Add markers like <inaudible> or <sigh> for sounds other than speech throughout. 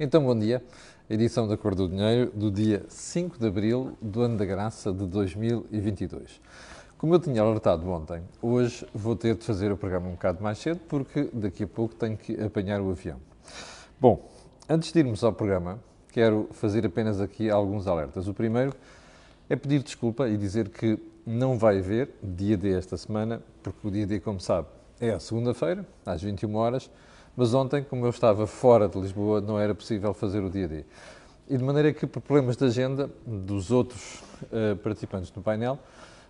Então, bom dia. Edição da Cor do Dinheiro do dia 5 de abril do ano da graça de 2022. Como eu tinha alertado ontem, hoje vou ter de fazer o programa um bocado mais cedo porque daqui a pouco tenho que apanhar o avião. Bom, antes de irmos ao programa, quero fazer apenas aqui alguns alertas. O primeiro é pedir desculpa e dizer que não vai haver dia D esta semana, porque o dia D, como sabe, é a segunda-feira, às 21 horas, mas ontem, como eu estava fora de Lisboa, não era possível fazer o dia D. E de maneira que, por problemas de agenda dos outros uh, participantes do painel,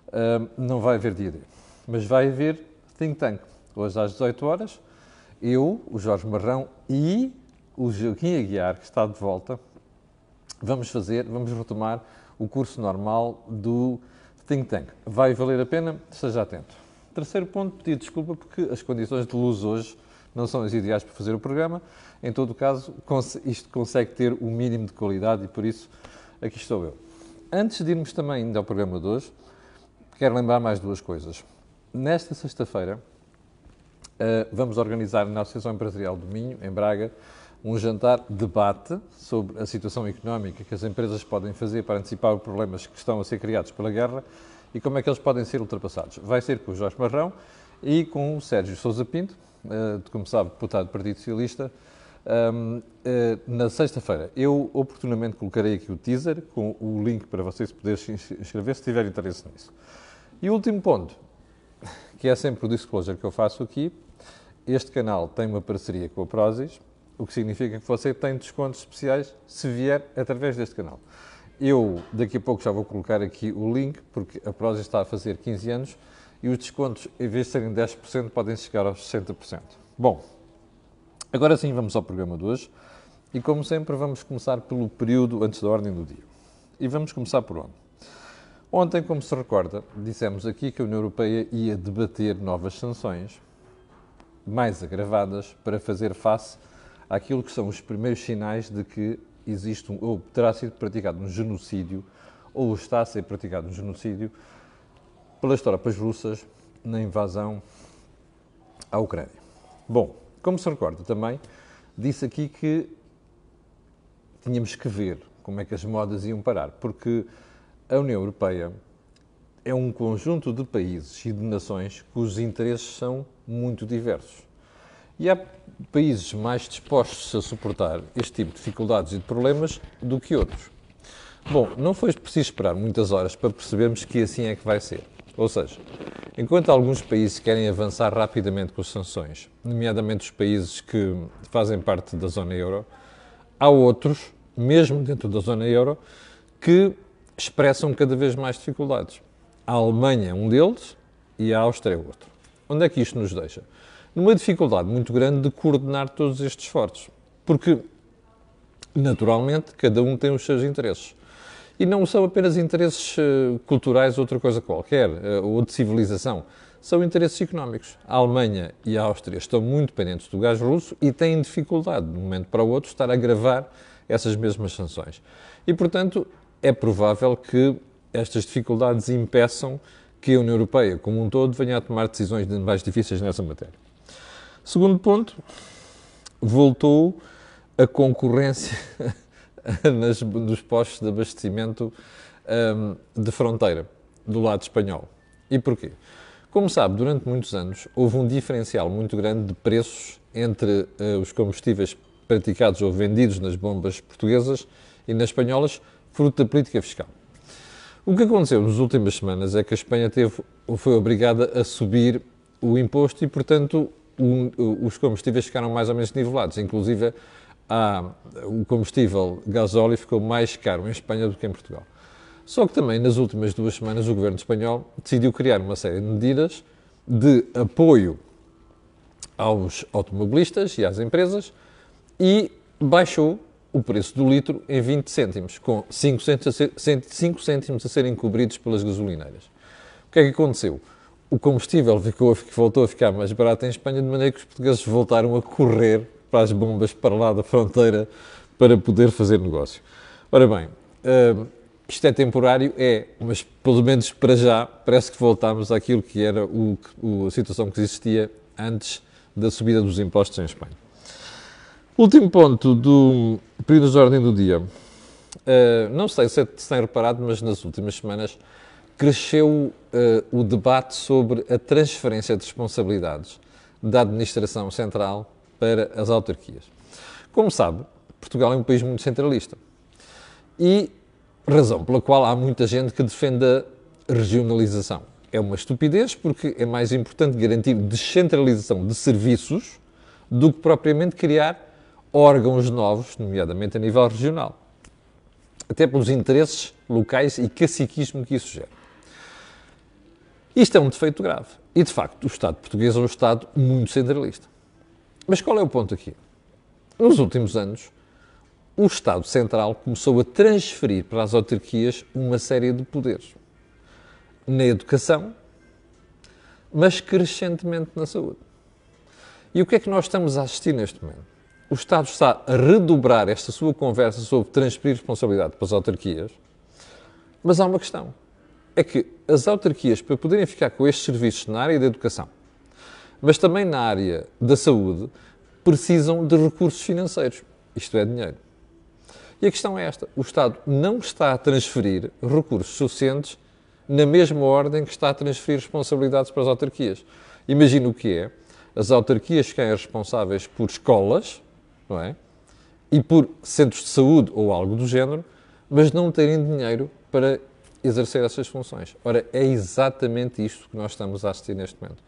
uh, não vai haver dia D. Mas vai haver Think Tank, hoje às 18 horas, eu, o Jorge Marrão e o Joaquim Aguiar, que está de volta, vamos fazer, vamos retomar o curso normal do Think Tank. Vai valer a pena? Esteja atento. Terceiro ponto, pedir desculpa porque as condições de luz hoje não são as ideais para fazer o programa. Em todo o caso, isto consegue ter o mínimo de qualidade e por isso aqui estou eu. Antes de irmos também ainda ao programa de hoje, quero lembrar mais duas coisas. Nesta sexta-feira, eh, vamos organizar na Associação Empresarial do Minho, em Braga, um jantar debate sobre a situação económica que as empresas podem fazer para antecipar os problemas que estão a ser criados pela guerra e como é que eles podem ser ultrapassados. Vai ser com o Jorge Marrão e com o Sérgio Sousa Pinto, eh, como sabe, deputado do Partido Socialista, ehm, eh, na sexta-feira. Eu oportunamente colocarei aqui o teaser com o link para vocês poderem se inscrever se tiverem interesse nisso. E o último ponto, que é sempre o disclosure que eu faço aqui, este canal tem uma parceria com a Prozis, o que significa que você tem descontos especiais se vier através deste canal. Eu daqui a pouco já vou colocar aqui o link, porque a Prozis está a fazer 15 anos e os descontos, em vez de serem 10%, podem chegar aos 60%. Bom, agora sim vamos ao programa de hoje e, como sempre, vamos começar pelo período antes da ordem do dia. E vamos começar por onde? Ontem, como se recorda, dissemos aqui que a União Europeia ia debater novas sanções mais agravadas para fazer face àquilo que são os primeiros sinais de que existe um, ou terá sido praticado um genocídio ou está a ser praticado um genocídio pelas tropas russas na invasão à Ucrânia. Bom, como se recorda também, disse aqui que tínhamos que ver como é que as modas iam parar, porque a União Europeia é um conjunto de países e de nações cujos interesses são muito diversos. E há países mais dispostos a suportar este tipo de dificuldades e de problemas do que outros. Bom, não foi preciso esperar muitas horas para percebermos que assim é que vai ser. Ou seja, enquanto alguns países querem avançar rapidamente com as sanções, nomeadamente os países que fazem parte da zona euro, há outros, mesmo dentro da zona euro, que expressam cada vez mais dificuldades. A Alemanha é um deles e a Áustria é outro. Onde é que isto nos deixa? numa dificuldade muito grande de coordenar todos estes esforços. Porque, naturalmente, cada um tem os seus interesses. E não são apenas interesses uh, culturais, outra coisa qualquer, uh, ou de civilização. São interesses económicos. A Alemanha e a Áustria estão muito dependentes do gás russo e têm dificuldade, de um momento para o outro, estar a agravar essas mesmas sanções. E, portanto, é provável que estas dificuldades impeçam que a União Europeia, como um todo, venha a tomar decisões mais difíceis nessa matéria. Segundo ponto, voltou a concorrência <laughs> <laughs> nas, nos postos de abastecimento um, de fronteira, do lado espanhol. E porquê? Como sabe, durante muitos anos houve um diferencial muito grande de preços entre uh, os combustíveis praticados ou vendidos nas bombas portuguesas e nas espanholas, fruto da política fiscal. O que aconteceu nas últimas semanas é que a Espanha teve, foi obrigada a subir o imposto e, portanto, os combustíveis ficaram mais ou menos nivelados. Inclusive, o combustível gasóleo ficou mais caro em Espanha do que em Portugal. Só que também, nas últimas duas semanas, o governo espanhol decidiu criar uma série de medidas de apoio aos automobilistas e às empresas e baixou o preço do litro em 20 cêntimos, com 5 cêntimos a serem cobridos pelas gasolineiras. O que é que aconteceu? o combustível ficou, voltou a ficar mais barato em Espanha, de maneira que os portugueses voltaram a correr para as bombas para lá da fronteira para poder fazer negócio. Ora bem, uh, isto é temporário, é, mas pelo menos para já parece que voltamos àquilo que era o, o, a situação que existia antes da subida dos impostos em Espanha. Último ponto do período de ordem do dia. Uh, não sei se têm reparado, mas nas últimas semanas cresceu uh, o debate sobre a transferência de responsabilidades da administração central para as autarquias. Como sabe, Portugal é um país muito centralista. E razão pela qual há muita gente que defende a regionalização. É uma estupidez porque é mais importante garantir descentralização de serviços do que propriamente criar órgãos novos, nomeadamente a nível regional. Até pelos interesses locais e caciquismo que isso gera. Isto é um defeito grave. E, de facto, o Estado português é um Estado muito centralista. Mas qual é o ponto aqui? Nos últimos anos, o Estado Central começou a transferir para as autarquias uma série de poderes. Na educação, mas crescentemente na saúde. E o que é que nós estamos a assistir neste momento? O Estado está a redobrar esta sua conversa sobre transferir responsabilidade para as autarquias, mas há uma questão. É que as autarquias, para poderem ficar com estes serviços na área da educação, mas também na área da saúde, precisam de recursos financeiros. Isto é dinheiro. E a questão é esta: o Estado não está a transferir recursos suficientes na mesma ordem que está a transferir responsabilidades para as autarquias. Imagina o que é as autarquias ficarem responsáveis por escolas, não é? E por centros de saúde ou algo do género, mas não terem dinheiro para exercer essas funções. Ora, é exatamente isto que nós estamos a assistir neste momento.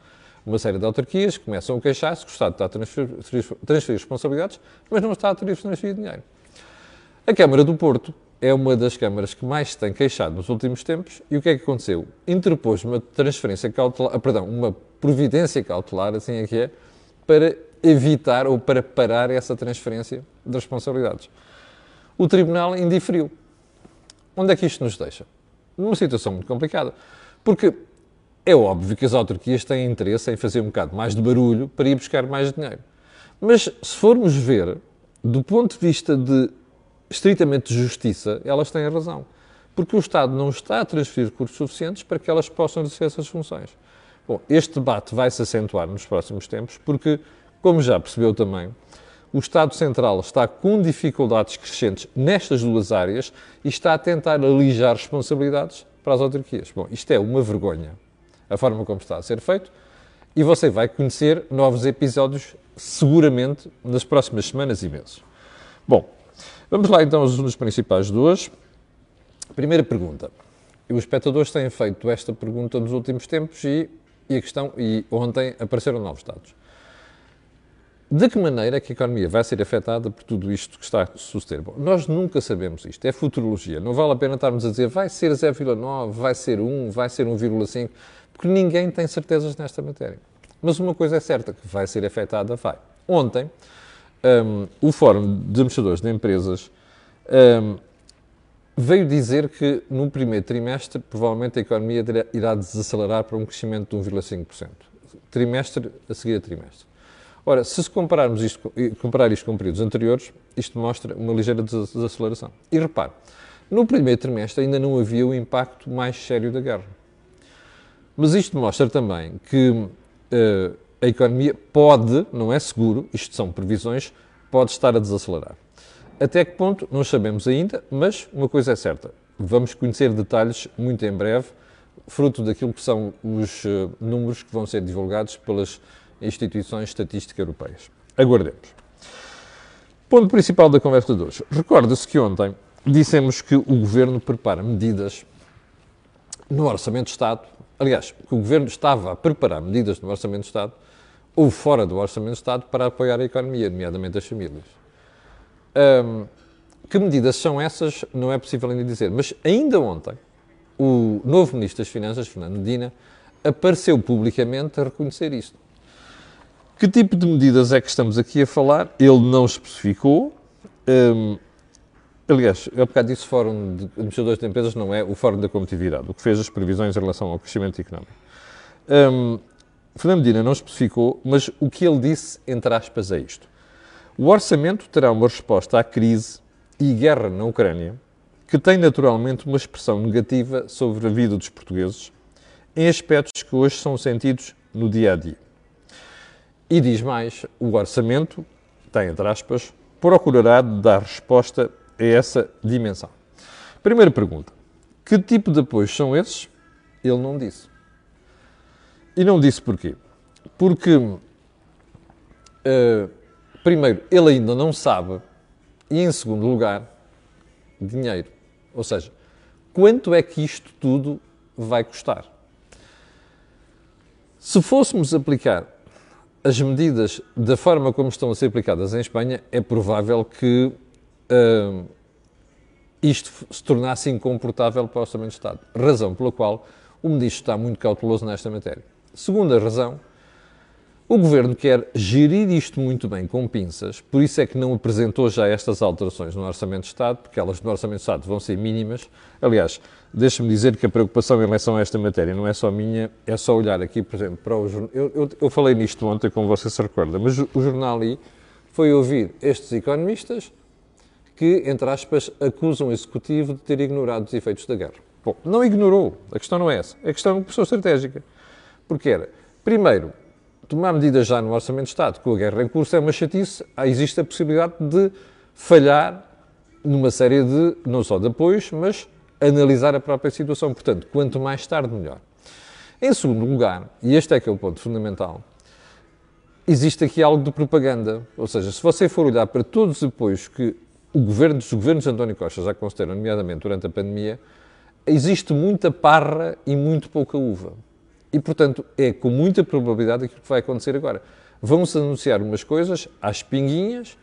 Uma série de autarquias começam a queixar-se que o Estado está a transferir, transferir responsabilidades, mas não está a transferir dinheiro. A Câmara do Porto é uma das câmaras que mais se tem queixado nos últimos tempos e o que é que aconteceu? Interpôs uma transferência cautelar, ah, perdão, uma providência cautelar, assim é que é, para evitar ou para parar essa transferência de responsabilidades. O Tribunal indiferiu. Onde é que isto nos deixa? Numa situação muito complicada. Porque é óbvio que as autarquias têm interesse em fazer um bocado mais de barulho para ir buscar mais dinheiro. Mas se formos ver, do ponto de vista de estritamente de justiça, elas têm razão. Porque o Estado não está a transferir recursos suficientes para que elas possam exercer essas funções. Bom, este debate vai se acentuar nos próximos tempos, porque, como já percebeu também, o Estado Central está com dificuldades crescentes nestas duas áreas e está a tentar alijar responsabilidades para as autarquias. Bom, isto é uma vergonha, a forma como está a ser feito, e você vai conhecer novos episódios seguramente nas próximas semanas e meses. Bom, Vamos lá então aos assuntos principais de hoje. Primeira pergunta. Os espectadores têm feito esta pergunta nos últimos tempos e, e a questão e ontem apareceram novos dados. De que maneira é que a economia vai ser afetada por tudo isto que está a suceder? Bom, nós nunca sabemos isto, é futurologia. Não vale a pena estarmos a dizer vai ser 0,9, vai ser 1, vai ser 1,5, porque ninguém tem certezas nesta matéria. Mas uma coisa é certa, que vai ser afetada, vai. Ontem, um, o Fórum de Administradores de Empresas um, veio dizer que no primeiro trimestre provavelmente a economia irá desacelerar para um crescimento de 1,5%. Trimestre a seguir a trimestre. Ora, se compararmos isto, comparar isto com períodos anteriores, isto mostra uma ligeira desaceleração. E repare, no primeiro trimestre ainda não havia o impacto mais sério da guerra. Mas isto mostra também que uh, a economia pode, não é seguro, isto são previsões, pode estar a desacelerar. Até que ponto, não sabemos ainda, mas uma coisa é certa, vamos conhecer detalhes muito em breve, fruto daquilo que são os uh, números que vão ser divulgados pelas instituições estatísticas europeias. Aguardemos. Ponto principal da conversa de hoje. Recorda-se que ontem dissemos que o Governo prepara medidas no Orçamento de Estado, aliás, que o Governo estava a preparar medidas no Orçamento de Estado ou fora do Orçamento de Estado para apoiar a economia, nomeadamente as famílias. Um, que medidas são essas, não é possível ainda dizer, mas ainda ontem o novo Ministro das Finanças, Fernando Medina, apareceu publicamente a reconhecer isto. Que tipo de medidas é que estamos aqui a falar? Ele não especificou. Um, aliás, eu há bocado disse Fórum de Administradores de Empresas, não é o Fórum da Competitividade, o que fez as previsões em relação ao crescimento económico. Um, Fernando Medina não especificou, mas o que ele disse, entre aspas, é isto. O orçamento terá uma resposta à crise e guerra na Ucrânia, que tem naturalmente uma expressão negativa sobre a vida dos portugueses, em aspectos que hoje são sentidos no dia a dia. E diz mais: o orçamento tem, entre aspas, procurará dar resposta a essa dimensão. Primeira pergunta: que tipo de apoios são esses? Ele não disse. E não disse porquê? Porque, uh, primeiro, ele ainda não sabe, e em segundo lugar, dinheiro. Ou seja, quanto é que isto tudo vai custar? Se fôssemos aplicar as medidas da forma como estão a ser aplicadas em Espanha, é provável que uh, isto se tornasse incomportável para o Orçamento de Estado. Razão pela qual o Ministro está muito cauteloso nesta matéria. Segunda razão, o Governo quer gerir isto muito bem com pinças, por isso é que não apresentou já estas alterações no Orçamento de Estado, porque elas no Orçamento de Estado vão ser mínimas. Aliás, deixa-me dizer que a preocupação em relação a esta matéria não é só minha, é só olhar aqui, por exemplo, para o jornal. Eu, eu, eu, falei nisto ontem, como você se recorda, mas o, jornal aí foi ouvir estes economistas que, entre aspas, acusam o Executivo de ter ignorado os efeitos da guerra. Bom, não ignorou, a questão não é essa, a questão é uma questão estratégica. Porque era, primeiro, tomar medidas já no Orçamento de Estado com a guerra em curso é uma chatice, existe a possibilidade de falhar numa série de, não só de apoios, mas analisar a própria situação. Portanto, quanto mais tarde, melhor. Em segundo lugar, e este é que é o ponto fundamental, existe aqui algo de propaganda. Ou seja, se você for olhar para todos os apoios que o governo, os governos de António Costa já concederam, nomeadamente durante a pandemia, existe muita parra e muito pouca uva. E, portanto, é com muita probabilidade aquilo que vai acontecer agora. Vão-se anunciar umas coisas às pinguinhas,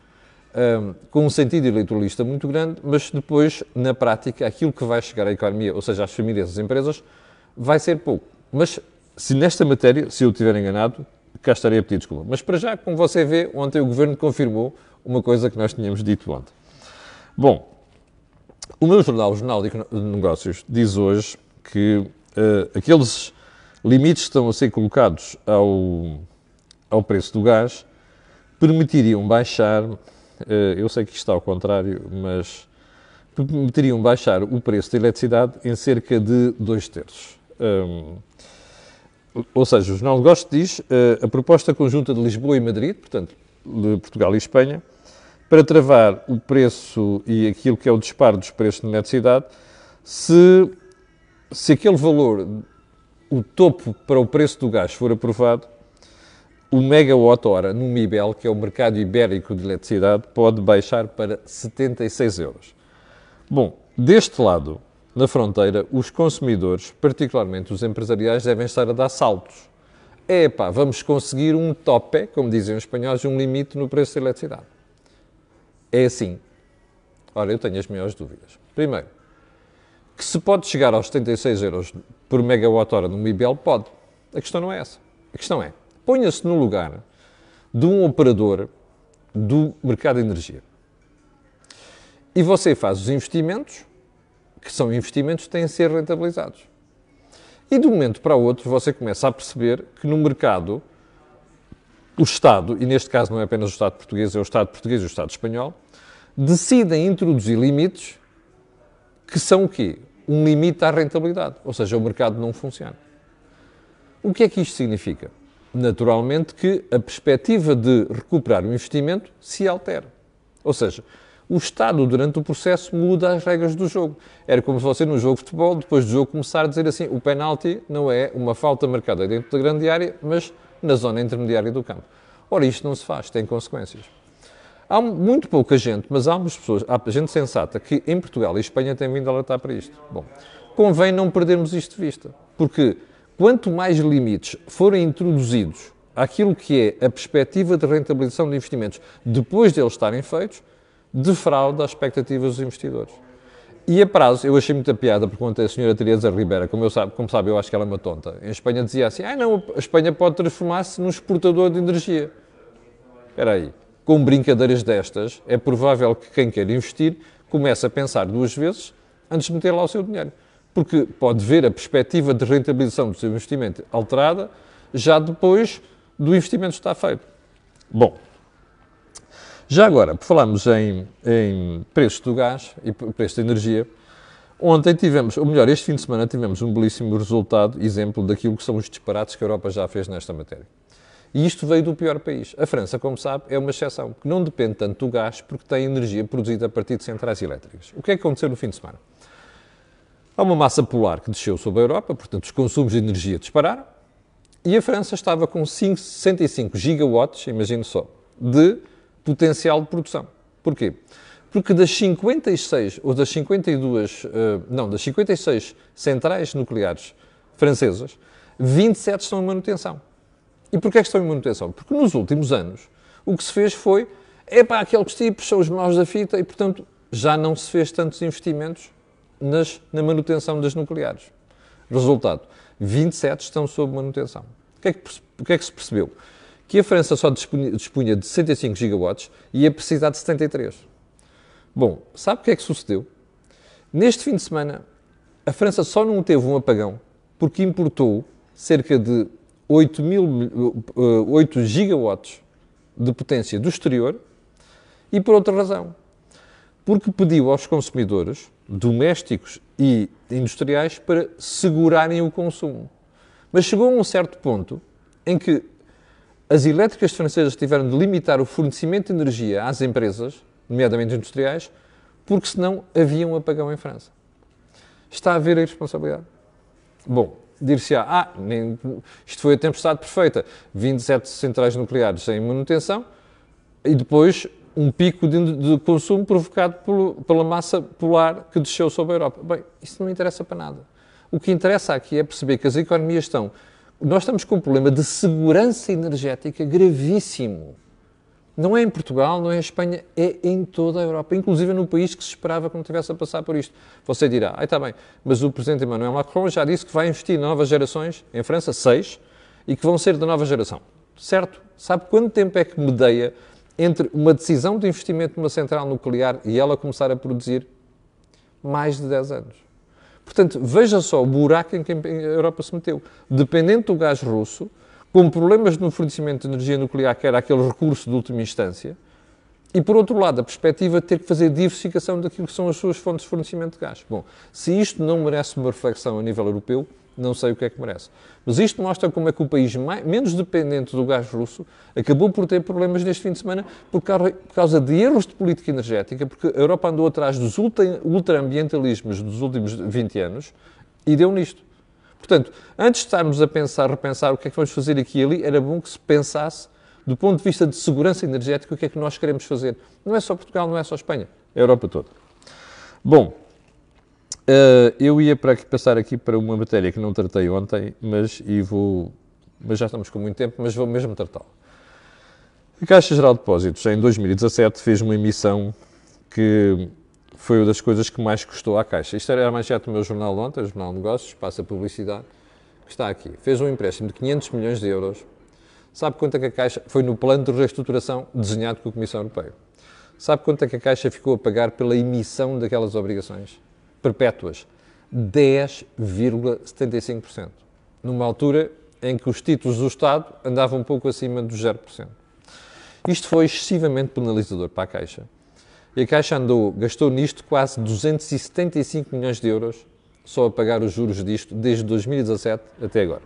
um, com um sentido eleitoralista muito grande, mas depois, na prática, aquilo que vai chegar à economia, ou seja, às famílias, às empresas, vai ser pouco. Mas, se nesta matéria, se eu estiver enganado, cá estarei a pedir desculpa. Mas, para já, como você vê, ontem o Governo confirmou uma coisa que nós tínhamos dito ontem. Bom, o meu jornal, o Jornal de Negócios, diz hoje que uh, aqueles limites estão a ser colocados ao, ao preço do gás permitiriam baixar, uh, eu sei que está ao contrário, mas permitiriam baixar o preço da eletricidade em cerca de dois terços. Ou seja, o Jornal de Negócios diz uh, a proposta conjunta de Lisboa e Madrid, portanto, de Portugal e Espanha, para travar o preço e aquilo que é o disparo dos preços de eletricidade, se, se aquele valor, o topo para o preço do gás for aprovado, o megawatt-hora no MIBEL, que é o mercado ibérico de eletricidade, pode baixar para 76 euros. Bom, deste lado, na fronteira, os consumidores, particularmente os empresariais, devem estar a dar saltos. É pá, vamos conseguir um tope, como dizem os espanhóis, um limite no preço da eletricidade é assim. Ora, eu tenho as maiores dúvidas. Primeiro, que se pode chegar aos 76 euros por megawatt-hora no MIBEL, pode. A questão não é essa. A questão é, ponha-se no lugar de um operador do mercado de energia. E você faz os investimentos, que são investimentos que têm a ser rentabilizados. E de um momento para o outro você começa a perceber que no mercado o Estado, e neste caso não é apenas o Estado português, é o Estado português e o Estado espanhol, decidem introduzir limites que são o quê? Um limite à rentabilidade, ou seja, o mercado não funciona. O que é que isto significa? Naturalmente que a perspectiva de recuperar o investimento se altera. Ou seja, o Estado, durante o processo, muda as regras do jogo. Era como se você, no jogo de futebol, depois do jogo, começar a dizer assim: o penalti não é uma falta marcada dentro da grande área, mas na zona intermediária do campo. Ora, isto não se faz, tem consequências. Há muito pouca gente, mas há pessoas, há gente sensata que em Portugal e Espanha tem vindo a alertar para isto. Bom, convém não perdermos isto de vista, porque quanto mais limites forem introduzidos àquilo que é a perspectiva de rentabilização de investimentos depois de eles estarem feitos, defrauda as expectativas dos investidores. E a prazo, eu achei muita piada, porque ontem a senhora Teresa Ribeira, como, eu sabe, como sabe, eu acho que ela é uma tonta, em Espanha dizia assim, ah não, a Espanha pode transformar-se num exportador de energia. Espera aí, com brincadeiras destas, é provável que quem quer investir comece a pensar duas vezes antes de meter lá o seu dinheiro. Porque pode ver a perspectiva de rentabilização do seu investimento alterada já depois do investimento estar feito. Bom, já agora, por falarmos em, em preços do gás e preço da energia, ontem tivemos, ou melhor, este fim de semana tivemos um belíssimo resultado, exemplo daquilo que são os disparates que a Europa já fez nesta matéria. E isto veio do pior país. A França, como sabe, é uma exceção, que não depende tanto do gás porque tem energia produzida a partir de centrais elétricas. O que é que aconteceu no fim de semana? Há uma massa polar que desceu sobre a Europa, portanto, os consumos de energia dispararam, e a França estava com 65 gigawatts, imagine só, de potencial de produção. Porquê? Porque das 56 ou das 52, uh, eh, não, das 56 centrais nucleares francesas, 27 estão em manutenção. E porquê é que estão em manutenção? Porque nos últimos anos o que se fez foi, é para aqueles tipos são os maus da fita e, portanto, já não se fez tantos investimentos nas, na manutenção das nucleares. Resultado, 27 estão sob manutenção. O que, é que, que é que se percebeu? Que a França só dispunha, dispunha de 65 gigawatts e ia precisar de 73. Bom, sabe o que é que sucedeu? Neste fim de semana, a França só não teve um apagão porque importou cerca de 8, mil, 8 gigawatts de potência do exterior e por outra razão. Porque pediu aos consumidores, domésticos e industriais, para segurarem o consumo. Mas chegou a um certo ponto em que as elétricas francesas tiveram de limitar o fornecimento de energia às empresas, nomeadamente industriais, porque senão havia um apagão em França. Está a haver a irresponsabilidade. Bom, dir-se-á, ah, nem, isto foi a tempestade perfeita, 27 centrais nucleares em manutenção e depois um pico de, de consumo provocado pela massa polar que desceu sobre a Europa. Bem, isso não interessa para nada. O que interessa aqui é perceber que as economias estão. Nós estamos com um problema de segurança energética gravíssimo. Não é em Portugal, não é em Espanha, é em toda a Europa, inclusive no país que se esperava que não tivesse a passar por isto. Você dirá, ah, está bem, mas o Presidente Emmanuel Macron já disse que vai investir em novas gerações, em França, seis, e que vão ser da nova geração. Certo? Sabe quanto tempo é que medeia entre uma decisão de investimento numa central nuclear e ela começar a produzir? Mais de 10 anos. Portanto, veja só o buraco em que a Europa se meteu. Dependente do gás russo, com problemas no fornecimento de energia nuclear, que era aquele recurso de última instância, e por outro lado, a perspectiva de ter que fazer diversificação daquilo que são as suas fontes de fornecimento de gás. Bom, se isto não merece uma reflexão a nível europeu, não sei o que é que merece. Mas isto mostra como é que o país mais, menos dependente do gás russo acabou por ter problemas neste fim de semana por causa, de erros de política energética, porque a Europa andou atrás dos ultra-ambientalismos dos últimos 20 anos e deu nisto. Portanto, antes de estarmos a pensar, repensar o que é que vamos fazer aqui e ali, era bom que se pensasse, do ponto de vista de segurança energética, o que é que nós queremos fazer. Não é só Portugal, não é só Espanha, é a Europa toda. Bom, uh, eu ia para passar aqui para uma matéria que não tratei ontem, mas, e vou, mas já estamos com muito tempo, mas vou mesmo tratá-la. A Caixa Geral de Depósitos, em 2017, fez uma emissão que foi uma das coisas que mais custou à Caixa. Isto era a manchete do meu jornal ontem, o Jornal Negócios, passa publicidade, que está aqui. Fez um empréstimo de 500 milhões de euros. Sabe quanto é que a Caixa foi no plano de reestruturação desenhado pela Comissão Europeia? Sabe quanto é que a Caixa ficou a pagar pela emissão daquelas obrigações perpétuas? 10,75%. Numa altura em que os títulos do Estado andavam um pouco acima dos 0%. Isto foi excessivamente penalizador para a Caixa e a Caixa andou, gastou nisto quase 275 milhões de euros só a pagar os juros disto desde 2017 até agora.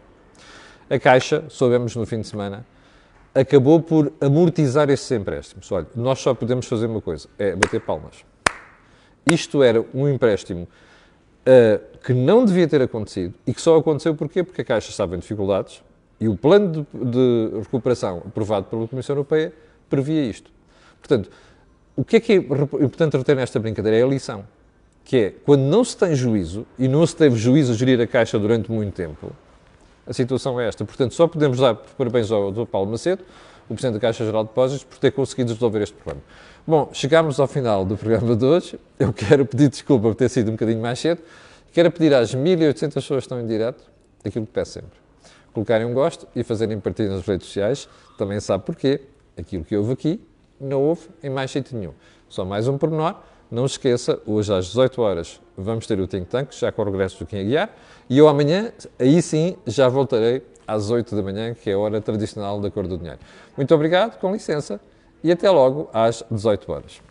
A Caixa, soubemos no fim de semana, acabou por amortizar esses empréstimos. Olha, nós só podemos fazer uma coisa, é bater palmas. Isto era um empréstimo uh, que não devia ter acontecido e que só aconteceu porquê? Porque a Caixa estava em dificuldades e o plano de, de recuperação aprovado pela Comissão Europeia previa isto. Portanto, o que é que é importante reter nesta brincadeira? É a lição. Que é, quando não se tem juízo, e não se teve juízo a gerir a Caixa durante muito tempo, a situação é esta. Portanto, só podemos dar parabéns ao Dr. Paulo Macedo, o Presidente da Caixa Geral de Depósitos, por ter conseguido resolver este problema. Bom, chegámos ao final do programa de hoje. Eu quero pedir desculpa por ter sido um bocadinho mais cedo. Quero pedir às 1.800 pessoas que estão em direto aquilo que peço sempre. Colocarem um gosto e fazerem partilha nas redes sociais. Também sabe porquê. Aquilo que houve aqui não houve em mais sítio nenhum. Só mais um pormenor, não esqueça, hoje às 18 horas vamos ter o Think Tank, já com o regresso do Quem Aguiar, e eu amanhã, aí sim, já voltarei às 8 da manhã, que é a hora tradicional da Cor do Dinheiro. Muito obrigado, com licença, e até logo às 18 horas.